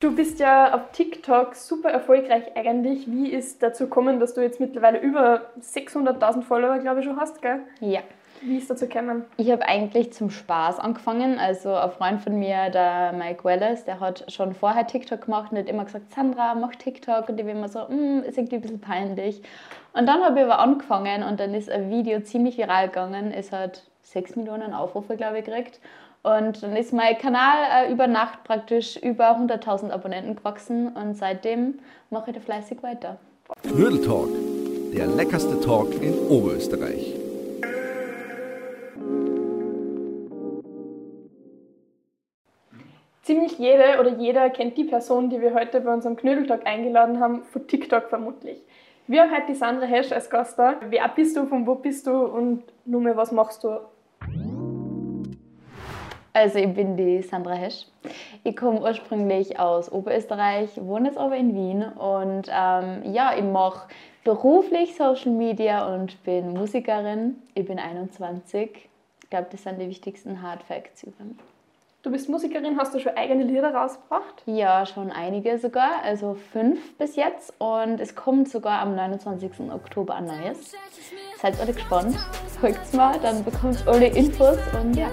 Du bist ja auf TikTok super erfolgreich eigentlich. Wie ist dazu gekommen, dass du jetzt mittlerweile über 600.000 Follower, glaube ich, schon hast, gell? Ja. Wie ist dazu gekommen? Ich habe eigentlich zum Spaß angefangen. Also ein Freund von mir, der Mike Wallace, der hat schon vorher TikTok gemacht und hat immer gesagt, Sandra, mach TikTok. Und ich bin immer so, mm, ist irgendwie ein bisschen peinlich. Und dann habe ich aber angefangen und dann ist ein Video ziemlich viral gegangen. Es hat 6 Millionen Aufrufe, glaube ich, gekriegt. Und dann ist mein Kanal äh, über Nacht praktisch über 100.000 Abonnenten gewachsen und seitdem mache ich da fleißig weiter. Knödel Talk, der leckerste Talk in Oberösterreich. Ziemlich jede oder jeder kennt die Person, die wir heute bei unserem Knödeltalk eingeladen haben, von TikTok vermutlich. Wir haben heute die Sandra Hesch als Gast da. Wer bist du, von wo bist du und nur mehr was machst du? Also ich bin die Sandra Hesch. Ich komme ursprünglich aus Oberösterreich, wohne jetzt aber in Wien und ähm, ja, ich mache beruflich Social Media und bin Musikerin. Ich bin 21. Ich glaube, das sind die wichtigsten Hard Facts über mich. Du bist Musikerin, hast du schon eigene Lieder rausgebracht? Ja, schon einige sogar, also fünf bis jetzt und es kommt sogar am 29. Oktober ein neues. Seid alle gespannt, folgt mal, dann bekommt ihr alle Infos und ja.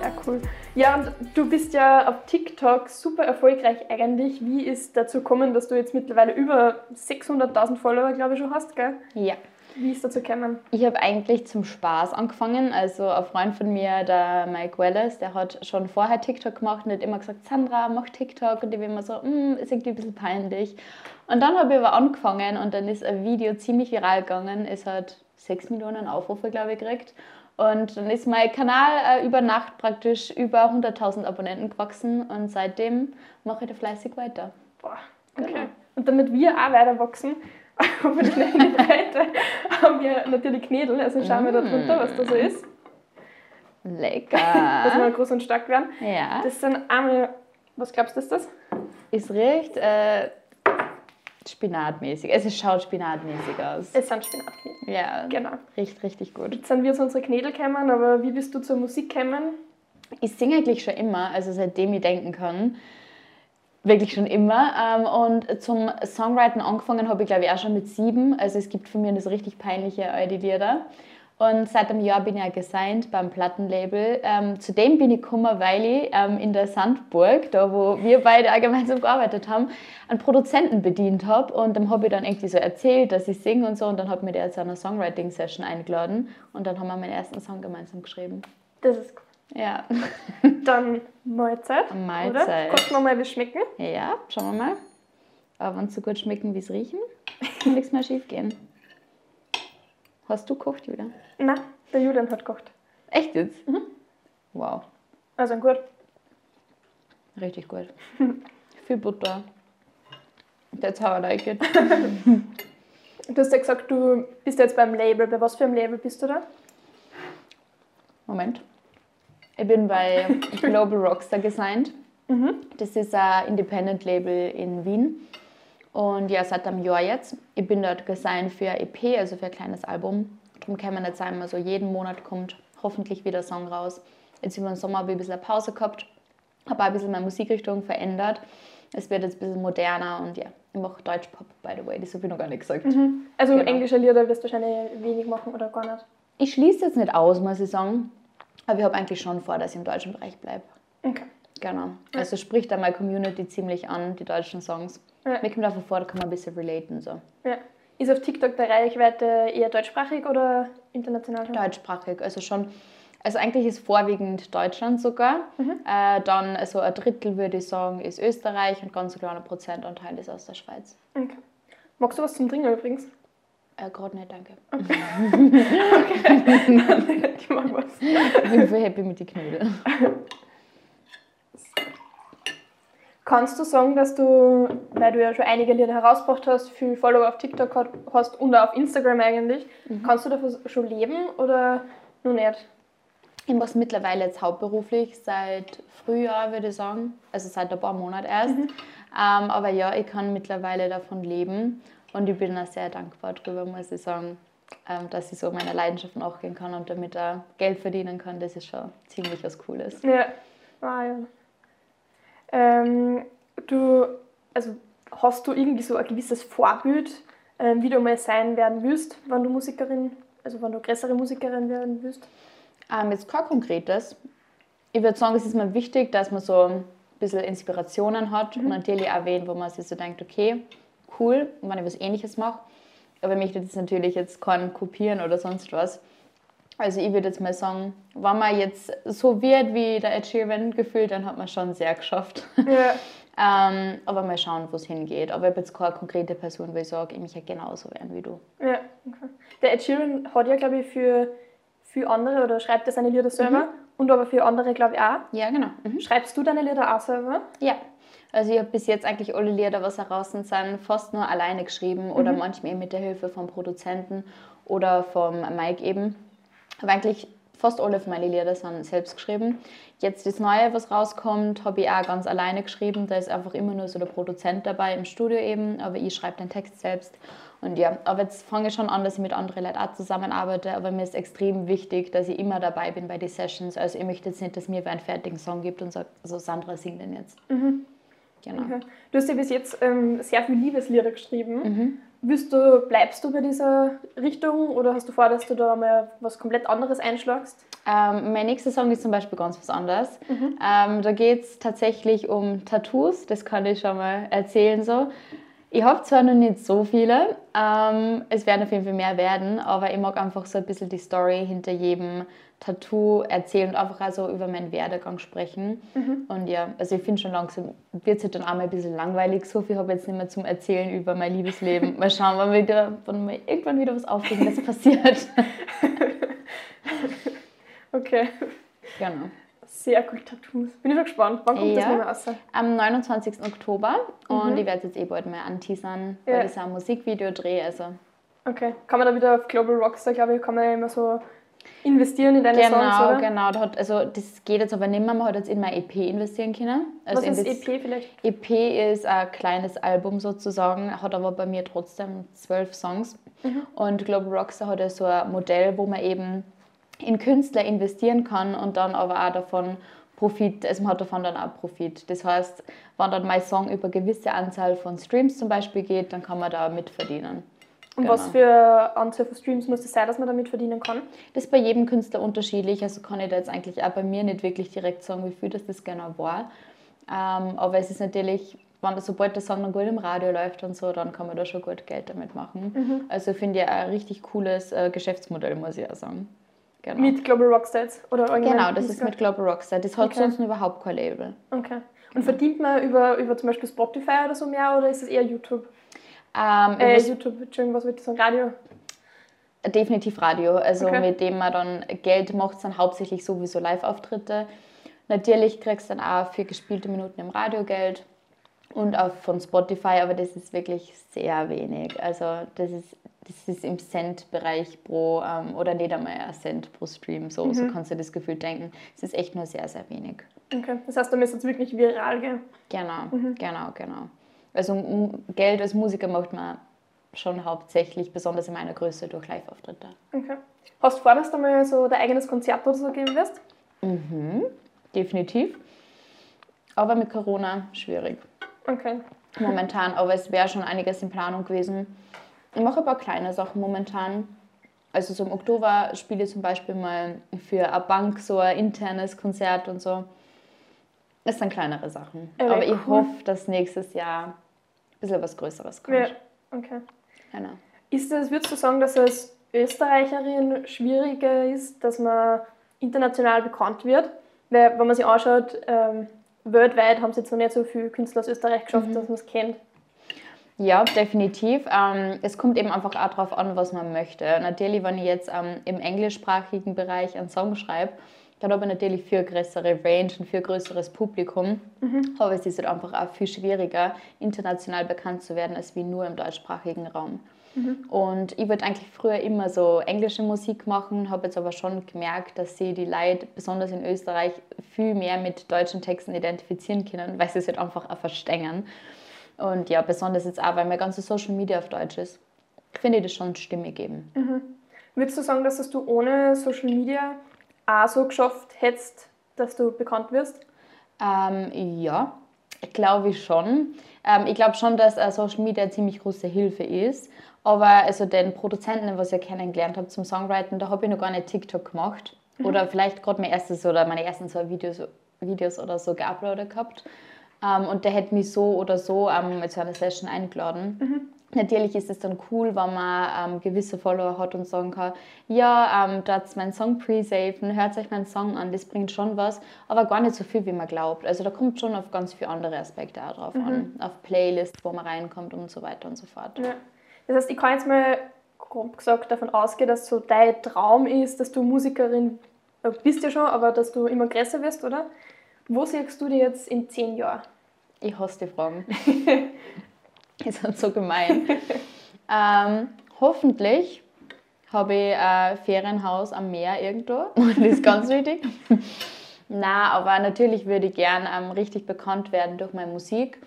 Ja, cool. Ja, und du bist ja auf TikTok super erfolgreich eigentlich. Wie ist dazu gekommen, dass du jetzt mittlerweile über 600.000 Follower, glaube ich, schon hast, gell? Ja. Wie ist dazu gekommen? Ich habe eigentlich zum Spaß angefangen. Also ein Freund von mir, der Mike Wallace, der hat schon vorher TikTok gemacht und hat immer gesagt, Sandra, mach TikTok. Und ich bin immer so, mm, ist irgendwie ein bisschen peinlich. Und dann habe ich aber angefangen und dann ist ein Video ziemlich viral gegangen. Es hat 6 Millionen Aufrufe, glaube ich, gekriegt. Und dann ist mein Kanal äh, über Nacht praktisch über 100.000 Abonnenten gewachsen und seitdem mache ich da fleißig weiter. Boah, okay. Genau. Und damit wir auch weiter wachsen, auf der Breite, haben wir natürlich Knädel. Also schauen wir da drunter, was da so ist. Lecker. Dass wir groß und stark werden. Ja. Das sind einmal, was glaubst du, ist das? Es riecht äh, spinatmäßig. Es schaut spinatmäßig aus. Es sind Spinatknädel. Ja, Genau. riecht richtig gut. Jetzt sind wir zu unseren Knädel gekommen, aber wie bist du zur Musik gekommen? Ich singe eigentlich schon immer, also seitdem ich denken kann. Wirklich schon immer. Ähm, Und zum Songwriting angefangen habe ich, glaube ich, auch schon mit sieben. Also es gibt von mir das richtig peinliche alte Lieder. Und seit einem Jahr bin ich ja gesigned beim Plattenlabel. Ähm, zudem bin ich gekommen, weil ich ähm, in der Sandburg, da wo wir beide auch gemeinsam gearbeitet haben, einen Produzenten bedient habe. Und dem habe ich dann irgendwie so erzählt, dass ich singe und so. Und dann hat mir der zu einer Songwriting-Session eingeladen. Und dann haben wir meinen ersten Song gemeinsam geschrieben. Das ist cool. Ja, Dann Mahlzeit. Mahlzeit. Oder? Kosten wir mal, wie es schmecken. ja schauen wir mal. Aber wenn es so gut schmecken, wie es riechen, kann nichts mehr schief gehen. Hast du gekocht, Julia? Nein, der Julian hat gekocht. Echt jetzt? Wow, Also gut. richtig gut. Viel Butter. That's how I like it. Du hast ja gesagt, du bist jetzt beim Label. Bei was für einem Label bist du da? Moment. Ich bin bei Global Rockstar gesigned. Das ist ein Independent-Label in Wien. Und ja, seit einem Jahr jetzt. Ich bin dort gesigned für ein EP, also für ein kleines Album. Darum kann man nicht sagen, immer so jeden Monat kommt hoffentlich wieder ein Song raus. Jetzt über den Sommer habe ich ein bisschen Pause gehabt, habe auch ein bisschen meine Musikrichtung verändert. Es wird jetzt ein bisschen moderner und ja, ich mache Deutsch-Pop, by the way, das habe ich noch gar nicht gesagt. Also Genau. englische Lieder wirst du wahrscheinlich wenig machen oder gar nicht. Ich schließe jetzt nicht aus, muss ich sagen, aber ich habe eigentlich schon vor, dass ich im deutschen Bereich bleibe. Okay. Genau. Also spricht da meine Community ziemlich an, die deutschen Songs. Ja. Mir kommt einfach vor, da kann man ein bisschen relaten. So. Ja. Ist auf TikTok der Reichweite eher deutschsprachig oder international? Deutschsprachig, also schon. Also eigentlich ist vorwiegend Deutschland sogar. Äh, dann also ein Drittel würde ich sagen ist Österreich und ganz ein kleiner Prozentanteil ist aus der Schweiz. Okay. Magst du was zum Trinken übrigens? Äh, Gerade nicht, danke. Ich mag was. Ich bin voll happy mit den Knödeln. Kannst du sagen, dass du, weil du ja schon einige Lieder herausgebracht hast, viel Follower auf TikTok hast und auch auf Instagram eigentlich, kannst du davon schon leben oder nur nicht? Ich mache es mittlerweile jetzt hauptberuflich seit Frühjahr, würde ich sagen. Also seit ein paar Monaten erst. Ähm, aber ja, ich kann mittlerweile davon leben. Und ich bin auch sehr dankbar darüber, muss ich sagen, ähm, dass ich so meiner Leidenschaft nachgehen kann und damit auch Geld verdienen kann. Das ist schon ziemlich was Cooles. Ja. Ah, ja. Ähm, du, also hast du irgendwie so ein gewisses Vorbild, ähm, wie du mal sein werden willst, wenn du Musikerin, also wenn du größere Musikerin werden willst? Ähm, jetzt kein konkretes. Ich würde sagen, es ist mir wichtig, dass man so ein bisschen Inspirationen hat und natürlich auch wen, wo man sich so denkt, okay, cool, wenn ich was ähnliches mache. Aber ich möchte jetzt natürlich jetzt keinen kopieren oder sonst was. Also ich würde jetzt mal sagen, wenn man jetzt so wird wie der Ed Sheeran gefühlt, dann hat man schon sehr geschafft. Ja. ähm, aber mal schauen, wo es hingeht. Aber ich habe jetzt keine konkrete Person, wo ich sage, ich möchte genauso werden wie du. Ja, okay. Der Ed Sheeran hat ja, glaube ich, für, für andere oder schreibt er seine Lieder selber und aber für andere, glaube ich, auch. Ja, genau. Mhm. Schreibst du deine Lieder auch selber? Ja. Also ich habe bis jetzt eigentlich alle Lieder, was heraus sind, fast nur alleine geschrieben oder manchmal eben mit der Hilfe vom Produzenten oder vom Mike eben. Aber eigentlich fast alle von meinen Lieder sind selbst geschrieben. Jetzt das Neue, was rauskommt, habe ich auch ganz alleine geschrieben. Da ist einfach immer nur so der Produzent dabei im Studio eben, aber ich schreibe den Text selbst. Und ja, aber jetzt fange ich schon an, dass ich mit anderen Leuten auch zusammenarbeite, aber mir ist extrem wichtig, dass ich immer dabei bin bei den Sessions. Also ich möchte jetzt nicht, dass mir wer einen fertigen Song gibt und sagt, also Sandra singt den jetzt. Genau. Okay. Du hast ja bis jetzt ähm, sehr viele Liebeslieder geschrieben. Mhm. Willst du, bleibst du bei dieser Richtung oder hast du vor, dass du da mal was komplett anderes einschlagst? Ähm, mein nächster Song ist zum Beispiel ganz was anderes. Ähm, da geht es tatsächlich um Tattoos, das kann ich schon mal erzählen so. Ich habe zwar noch nicht so viele, ähm, es werden auf jeden Fall mehr werden, aber ich mag einfach so ein bisschen die Story hinter jedem Tattoo erzählen und einfach also über meinen Werdegang sprechen. Und ja, also ich finde schon langsam wird es halt dann auch mal ein bisschen langweilig. So viel habe ich jetzt nicht mehr zum Erzählen über mein Liebesleben. Mal schauen, wann, wieder, wann mal irgendwann wieder was Aufregendes passiert. Okay. genau. Sehr cool, Tattoos. Bin ich schon gespannt. Wann kommt das Ja. nicht mehr raus? Am 29. Oktober und ich werde jetzt eh bald mal anteasern, weil Ja. das auch ein Musikvideo drehe. Also. Okay. Kann man da wieder auf Global Rockstar, glaube ich, kann man ja immer so investieren in deine Songs, Genau, oder? genau. Da also das geht jetzt aber nicht mehr. Man hat jetzt in mein EP investieren können. Also Was in ist das EP vielleicht? EP ist ein kleines Album sozusagen, hat aber bei mir trotzdem zwölf Songs. Mhm. Und Global Rockstar hat ja so ein Modell, wo man eben in Künstler investieren kann und dann aber auch davon Profit, also man hat davon dann auch Profit. Das heißt, wenn dann mein Song über eine gewisse Anzahl von Streams zum Beispiel geht, dann kann man da mitverdienen. Und Genau. was für Anzahl von Streams muss das sein, dass man damit verdienen kann? Das ist bei jedem Künstler unterschiedlich, also kann ich da jetzt eigentlich auch bei mir nicht wirklich direkt sagen, wie viel das, das genau war. Ähm, aber es ist natürlich, wenn sobald der Song dann gut im Radio läuft und so, dann kann man da schon gut Geld damit machen. Also finde ich ein richtig cooles äh, Geschäftsmodell, muss ich auch sagen. Genau. Mit Global Rockstar jetzt? Oder genau, das ist mit Global Rockstar. Das hat Okay. sonst überhaupt kein Label. Okay. Und verdient man über, über zum Beispiel Spotify oder so mehr oder ist es eher YouTube? Ähm, Äh, was- YouTube, Entschuldigung, was wollte ich sagen? Radio? Definitiv Radio, also Okay. mit dem man dann Geld macht, dann hauptsächlich sowieso Live-Auftritte. Natürlich kriegst du dann auch für gespielte Minuten im Radio Geld und auch von Spotify, aber das ist wirklich sehr wenig. Also das ist, das ist im Cent-Bereich pro, ähm, oder nicht einmal ein Cent pro Stream, so, so kannst du das Gefühl denken. Es ist echt nur sehr, sehr wenig. Okay. Das heißt, da müsste es wirklich viral gehen. Genau, genau, genau. Also m- Geld als Musiker macht man schon hauptsächlich, besonders in meiner Größe, durch Live-Auftritte. Okay. Hast du vor, dass du mal so dein eigenes Konzert oder so geben wirst? definitiv. Aber mit Corona schwierig Okay. momentan. Aber es wäre schon einiges in Planung gewesen. Ich mache ein paar kleine Sachen momentan. Also so im Oktober spiele ich zum Beispiel mal für eine Bank so ein internes Konzert und so. Das sind kleinere Sachen. Ja, Aber ich cool. hoffe, dass nächstes Jahr ein bisschen was Größeres kommt. Ja. Okay. Genau. Ist es, würdest du sagen, dass es Österreicherin schwieriger ist, dass man international bekannt wird? Weil, wenn man sich anschaut, ähm, weltweit haben es jetzt noch nicht so viele Künstler aus Österreich geschafft, Mhm. dass man es kennt. Ja, definitiv. Ähm, es kommt eben einfach auch darauf an, was man möchte. Natürlich, wenn ich jetzt ähm, im englischsprachigen Bereich einen Song schreibe, dann habe ich natürlich viel größere Range und viel größeres Publikum. Aber es ist halt einfach auch viel schwieriger, international bekannt zu werden, als wie nur im deutschsprachigen Raum. Und ich wollte eigentlich früher immer so englische Musik machen, habe jetzt aber schon gemerkt, dass sie die Leute, besonders in Österreich, viel mehr mit deutschen Texten identifizieren können, weil sie es halt einfach auch verstehen. Und ja, besonders jetzt auch, weil mein ganzes Social Media auf Deutsch ist, finde ich das schon stimmig eben. Würdest du sagen, dass du ohne Social Media auch so geschafft hättest, dass du bekannt wirst? Ähm, ja, Glaube ich schon. Ähm, ich glaube schon, dass äh, Social Media eine ziemlich große Hilfe ist. Aber also den Produzenten, was ich kennengelernt habe zum Songwriting, da habe ich noch gar nicht TikTok gemacht. Mhm. Oder vielleicht gerade mein erstes oder meine ersten zwei Videos, Videos oder so geuploadet gehabt. Ähm, und der hätte mich so oder so ähm, zu einer Session eingeladen. Mhm. Natürlich ist es dann cool, wenn man ähm, gewisse Follower hat und sagen kann, ja, ähm, da hat meinen Song pre-saven, hört euch meinen Song an, das bringt schon was, aber gar nicht so viel, wie man glaubt. Also da kommt schon auf ganz viele andere Aspekte auch drauf mhm. an, auf Playlists, wo man reinkommt und so weiter und so fort. Ja. Das heißt, ich kann jetzt mal grob gesagt davon ausgehen, dass so dein Traum ist, dass du Musikerin äh, bist ja schon, aber dass du immer größer wirst, oder? Wo siehst du dich jetzt in zehn Jahren? Ich hasse die Fragen. ist halt so gemein. ähm, hoffentlich habe ich ein Ferienhaus am Meer irgendwo. das ist ganz wichtig. Na, aber natürlich würde ich gern ähm, richtig bekannt werden durch meine Musik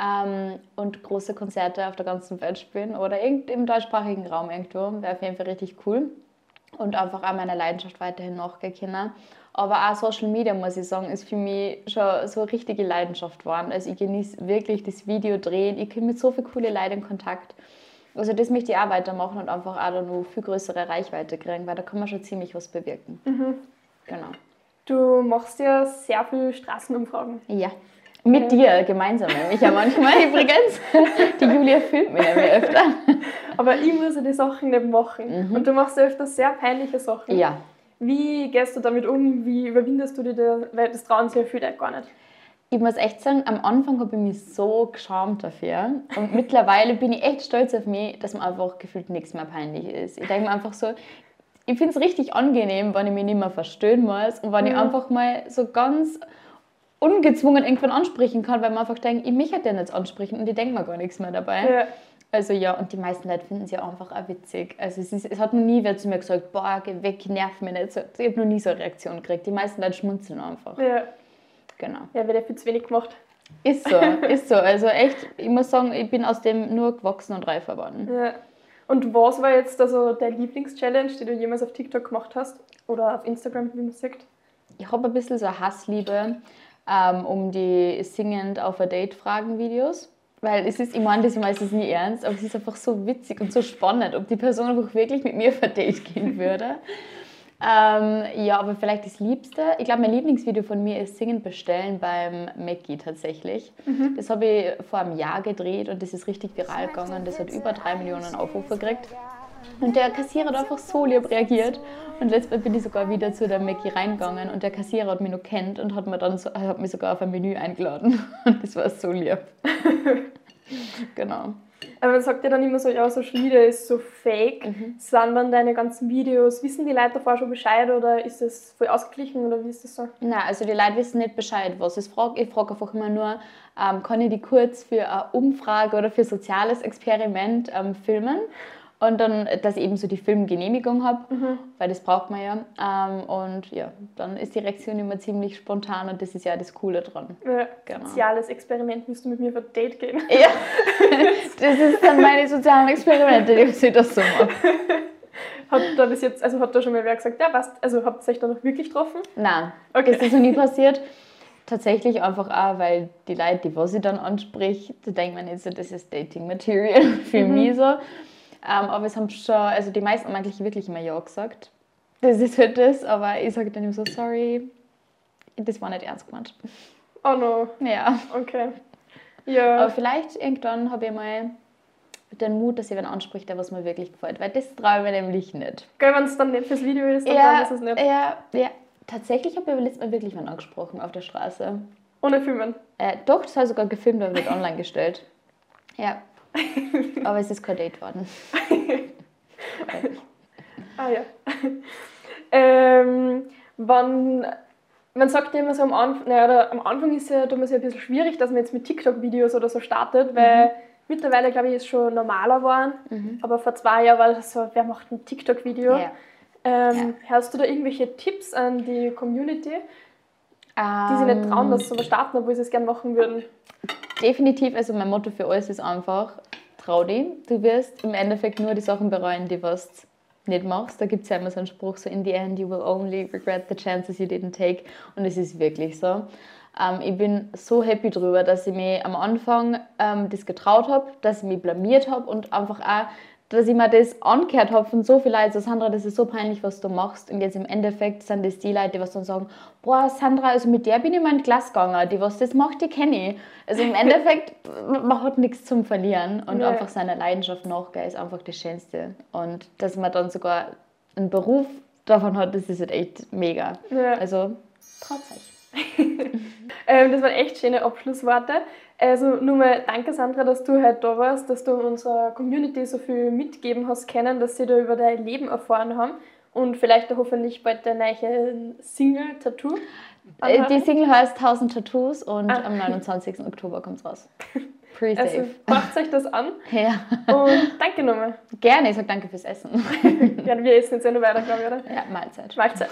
ähm, und große Konzerte auf der ganzen Welt spielen oder im deutschsprachigen Raum irgendwo. Wäre auf jeden Fall richtig cool. Und einfach auch meiner Leidenschaft weiterhin nachgehen können. Aber auch Social Media, muss ich sagen, ist für mich schon so eine richtige Leidenschaft geworden. Also ich genieße wirklich das Video drehen. Ich komme mit so vielen coolen Leuten in Kontakt. Also das möchte ich auch weitermachen und einfach auch noch viel größere Reichweite kriegen, weil da kann man schon ziemlich was bewirken. Mhm. Genau. Du machst ja sehr viele Straßenumfragen. Ja. Mit dir gemeinsam nämlich ja manchmal übrigens. Die Julia filmt mich nämlich öfter. Aber ich muss ja die Sachen nicht machen. Mhm. Und du machst ja öfter sehr peinliche Sachen. Ja. Wie gehst du damit um? Wie überwindest du dich da? Weil das trauen sich ja viele gar nicht. Ich muss echt sagen, am Anfang habe ich mich so geschämt dafür. Und mittlerweile bin ich echt stolz auf mich, dass mir einfach gefühlt nichts mehr peinlich ist. Ich denke mir einfach so, ich finde es richtig angenehm, wenn ich mich nicht mehr verstehen muss und wenn mhm. ich einfach mal so ganz ungezwungen irgendwann ansprechen kann, weil man einfach denkt, ich mich hätte ja nicht ansprechen und ich denke mir gar nichts mehr dabei. Ja. Also ja, und die meisten Leute finden sie einfach auch witzig. Also es, ist, es hat noch nie wer zu mir gesagt, boah, geh weg, nerv mich nicht. Ich habe noch nie so eine Reaktion gekriegt. Die meisten Leute schmunzeln einfach. Ja. Genau. Ja, wird ja viel zu wenig gemacht. Ist so, ist so. Also echt, ich muss sagen, ich bin aus dem nur gewachsen und reif geworden. Ja. Und was war jetzt also der Lieblingschallenge, die du jemals auf TikTok gemacht hast? Oder auf Instagram, wie man sagt? Ich habe ein bisschen so eine Hassliebe ähm, um die singend auf ein Date Fragen Videos. Weil es ist, ich meine das meistens nie ernst, aber es ist einfach so witzig und so spannend, ob die Person einfach wirklich mit mir ein Date gehen würde. ähm, ja, aber vielleicht das Liebste, ich glaube, mein Lieblingsvideo von mir ist Singen bestellen beim Mackie tatsächlich. Mhm. Das habe ich vor einem Jahr gedreht und das ist richtig viral gegangen. Das hat über drei Millionen Aufrufe gekriegt. Und der Kassierer hat einfach so lieb reagiert. Und letztes bin ich sogar wieder zu der Mackie reingegangen und der Kassierer hat mich noch kennt und hat, mir dann so, hat mich sogar auf ein Menü eingeladen. Und das war so lieb. genau. Aber man sagt ja dann immer so, ja, Social Media ist so fake. Mhm. Sind dann deine ganzen Videos, wissen die Leute davor schon Bescheid oder ist das voll ausgeglichen oder wie ist das so? Nein, also die Leute wissen nicht Bescheid, was ich frage. Ich frage einfach immer nur, ähm, kann ich die kurz für eine Umfrage oder für ein soziales Experiment ähm, filmen? Und dann, dass ich eben so die Filmgenehmigung habe, mhm. weil das braucht man ja. Ähm, und ja, dann ist die Reaktion immer ziemlich spontan und das ist ja das Coole dran. Ja, genau. Soziales Experiment, müsst du mit mir auf ein Date gehen? Ja, das ist dann meine sozialen Experimente, die ich das so mache. Hat da bis jetzt, also hat da schon mal wer gesagt, ja, was, also habt ihr euch da noch wirklich getroffen? Nein, okay. das ist noch nie passiert. Tatsächlich einfach auch, weil die Leute, die was ich dann anspricht, da denkt man jetzt so, das ist Dating Material für mhm. mich so. Ähm, aber es haben schon, also die meisten haben eigentlich wirklich immer Ja gesagt. Das ist halt das, aber ich sage dann immer so, sorry, das war nicht ernst gemeint. Oh no. Ja. Okay. Ja. Aber vielleicht irgendwann habe ich mal den Mut, dass ich wen anspricht, der was mir wirklich gefällt, weil das traue ich mir nämlich nicht. Geil, wenn es dann nicht fürs Video ist, ja, dann ist es nicht. Ja, ja. Tatsächlich habe ich letztes Mal wirklich wen angesprochen auf der Straße. Ohne Filmen? Äh, doch, das habe ich sogar gefilmt und wird online gestellt. Ja. Aber es ist kein Date worden. ah ja. Ähm, wann, man sagt ja immer so am Anfang, naja, am Anfang ist ja damals ja ein bisschen schwierig, dass man jetzt mit TikTok-Videos oder so startet, weil mhm. mittlerweile, glaube ich, ist schon normaler geworden. Mhm. Aber vor zwei Jahren war das so, wer macht ein TikTok-Video? Ja. Ähm, ja. Hast du da irgendwelche Tipps an die Community, die sich nicht trauen, dass sie sowas starten, obwohl sie es gerne machen würden? Definitiv, also mein Motto für alles ist einfach, trau dich. Du wirst im Endeffekt nur die Sachen bereuen, die was nicht machst. Da gibt es ja immer so einen Spruch, so in the end you will only regret the chances you didn't take. Und es ist wirklich so. Ähm, ich bin so happy drüber, dass ich mich am Anfang ähm, das getraut habe, dass ich mich blamiert habe und einfach auch dass ich mir das angehört habe von so vielen Leuten, so Sandra, das ist so peinlich, was du machst. Und jetzt im Endeffekt sind das die Leute, die was dann sagen, boah, Sandra, also mit der bin ich mal in die Klasse gegangen, die was das macht, die kenne ich. Also im Endeffekt, man hat nichts zum Verlieren und ja. einfach seiner Leidenschaft nachgehen ist einfach das Schönste. Und dass man dann sogar einen Beruf davon hat, das ist halt echt mega. Ja. Also, traut euch. ähm, das waren echt schöne Abschlussworte. Also nur mal danke Sandra, dass du heute da warst, dass du unserer Community so viel mitgeben hast können, dass sie da über dein Leben erfahren haben und vielleicht hoffentlich bald der neue Single Tattoo. Äh, die Single heißt 1000 Tattoos und ah. am 29. Oktober kommt es raus. Pretty also, macht euch das an. Ja. Und danke nochmal. Gerne, ich sage danke fürs Essen. ja, wir essen jetzt ja nur weiter, glaube ich, oder? Ja, Mahlzeit. Mahlzeit.